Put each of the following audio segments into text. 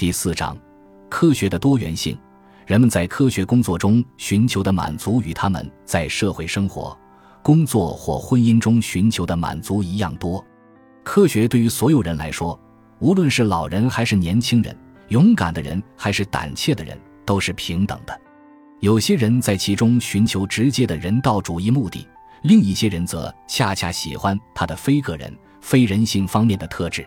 第四章，科学的多元性。人们在科学工作中寻求的满足与他们在社会生活、工作或婚姻中寻求的满足一样多。科学对于所有人来说，无论是老人还是年轻人，勇敢的人还是胆怯的人，都是平等的。有些人在其中寻求直接的人道主义目的，另一些人则恰恰喜欢他的非个人、非人性方面的特质。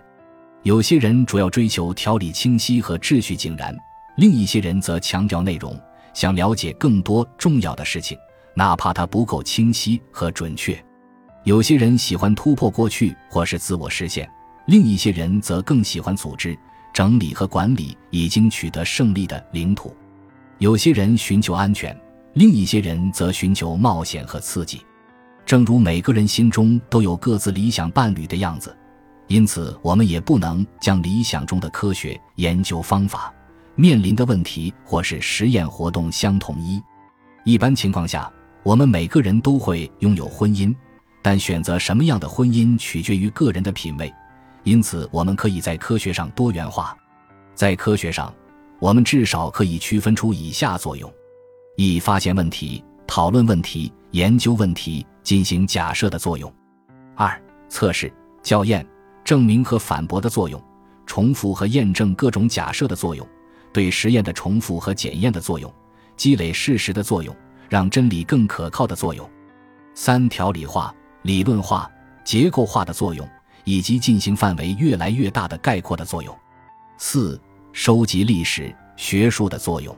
有些人主要追求条理清晰和秩序井然。另一些人则强调内容，想了解更多重要的事情，哪怕它不够清晰和准确。有些人喜欢突破过去或是自我实现，另一些人则更喜欢组织、整理和管理已经取得胜利的领土。有些人寻求安全，另一些人则寻求冒险和刺激。正如每个人心中都有各自理想伴侣的样子，因此我们也不能将理想中的科学研究方法。面临的问题或是实验活动相统一。一般情况下，我们每个人都会拥有婚姻，但选择什么样的婚姻取决于个人的品味。因此，我们可以在科学上多元化。在科学上，我们至少可以区分出以下作用：一、发现问题、讨论问题、研究问题、进行假设的作用；二、测试、校验、证明和反驳的作用；重复和验证各种假设的作用。对实验的重复和检验的作用，积累事实的作用，让真理更可靠的作用，三条理化、理论化、结构化的作用，以及进行范围越来越大的概括的作用，四收集历史、学术的作用，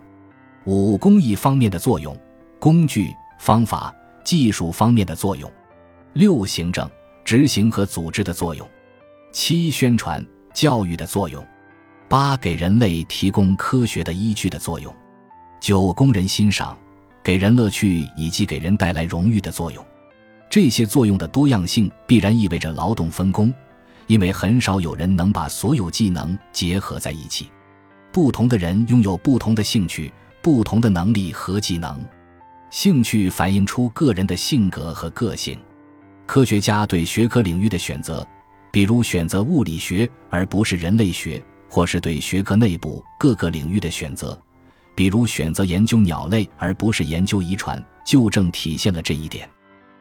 五工艺方面的作用，工具、方法、技术方面的作用，六行政、执行和组织的作用，七宣传、教育的作用。八给人类提供科学的依据的作用，九供人欣赏，给人乐趣以及给人带来荣誉的作用。这些作用的多样性必然意味着劳动分工，因为很少有人能把所有技能结合在一起。不同的人拥有不同的兴趣、不同的能力和技能。兴趣反映出个人的性格和个性。科学家对学科领域的选择，比如选择物理学而不是人类学。或是对学科内部各个领域的选择，比如选择研究鸟类而不是研究遗传，就正体现了这一点。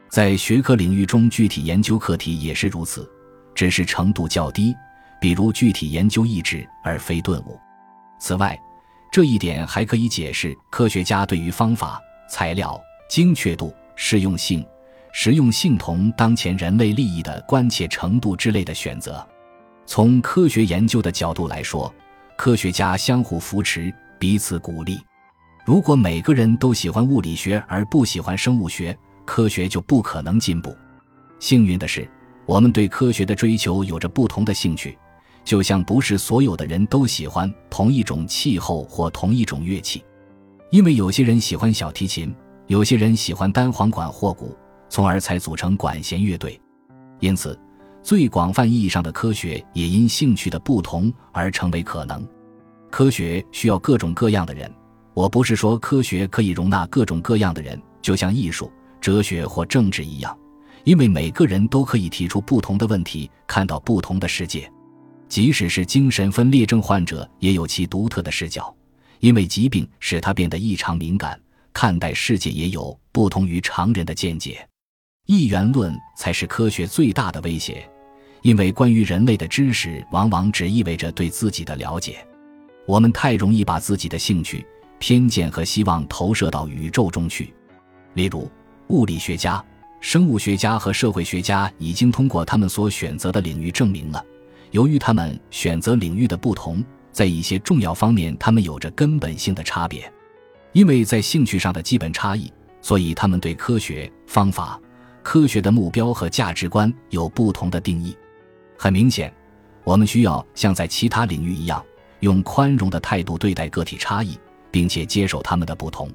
在学科领域中，具体研究课题也是如此，只是程度较低，比如具体研究意志而非顿悟。此外，这一点还可以解释科学家对于方法、材料、精确度、适用性、实用性同当前人类利益的关切程度之类的选择。从科学研究的角度来说，科学家相互扶持，彼此鼓励。如果每个人都喜欢物理学而不喜欢生物学，科学就不可能进步。幸运的是，我们对科学的追求有着不同的兴趣，就像不是所有的人都喜欢同一种气候或同一种乐器，因为有些人喜欢小提琴，有些人喜欢单簧管或鼓，从而才组成管弦乐队。因此。最广泛意义上的科学也因兴趣的不同而成为可能。科学需要各种各样的人。我不是说科学可以容纳各种各样的人，就像艺术、哲学或政治一样，因为每个人都可以提出不同的问题，看到不同的世界。即使是精神分裂症患者，也有其独特的视角，因为疾病使他变得异常敏感，看待世界也有不同于常人的见解。一元论才是科学最大的威胁。因为关于人类的知识往往只意味着对自己的了解，我们太容易把自己的兴趣、偏见和希望投射到宇宙中去。例如，物理学家、生物学家和社会学家已经通过他们所选择的领域证明了，由于他们选择领域的不同，在一些重要方面他们有着根本性的差别。因为在兴趣上的基本差异，所以他们对科学方法、科学的目标和价值观有不同的定义。很明显，我们需要像在其他领域一样，用宽容的态度对待个体差异，并且接受他们的不同。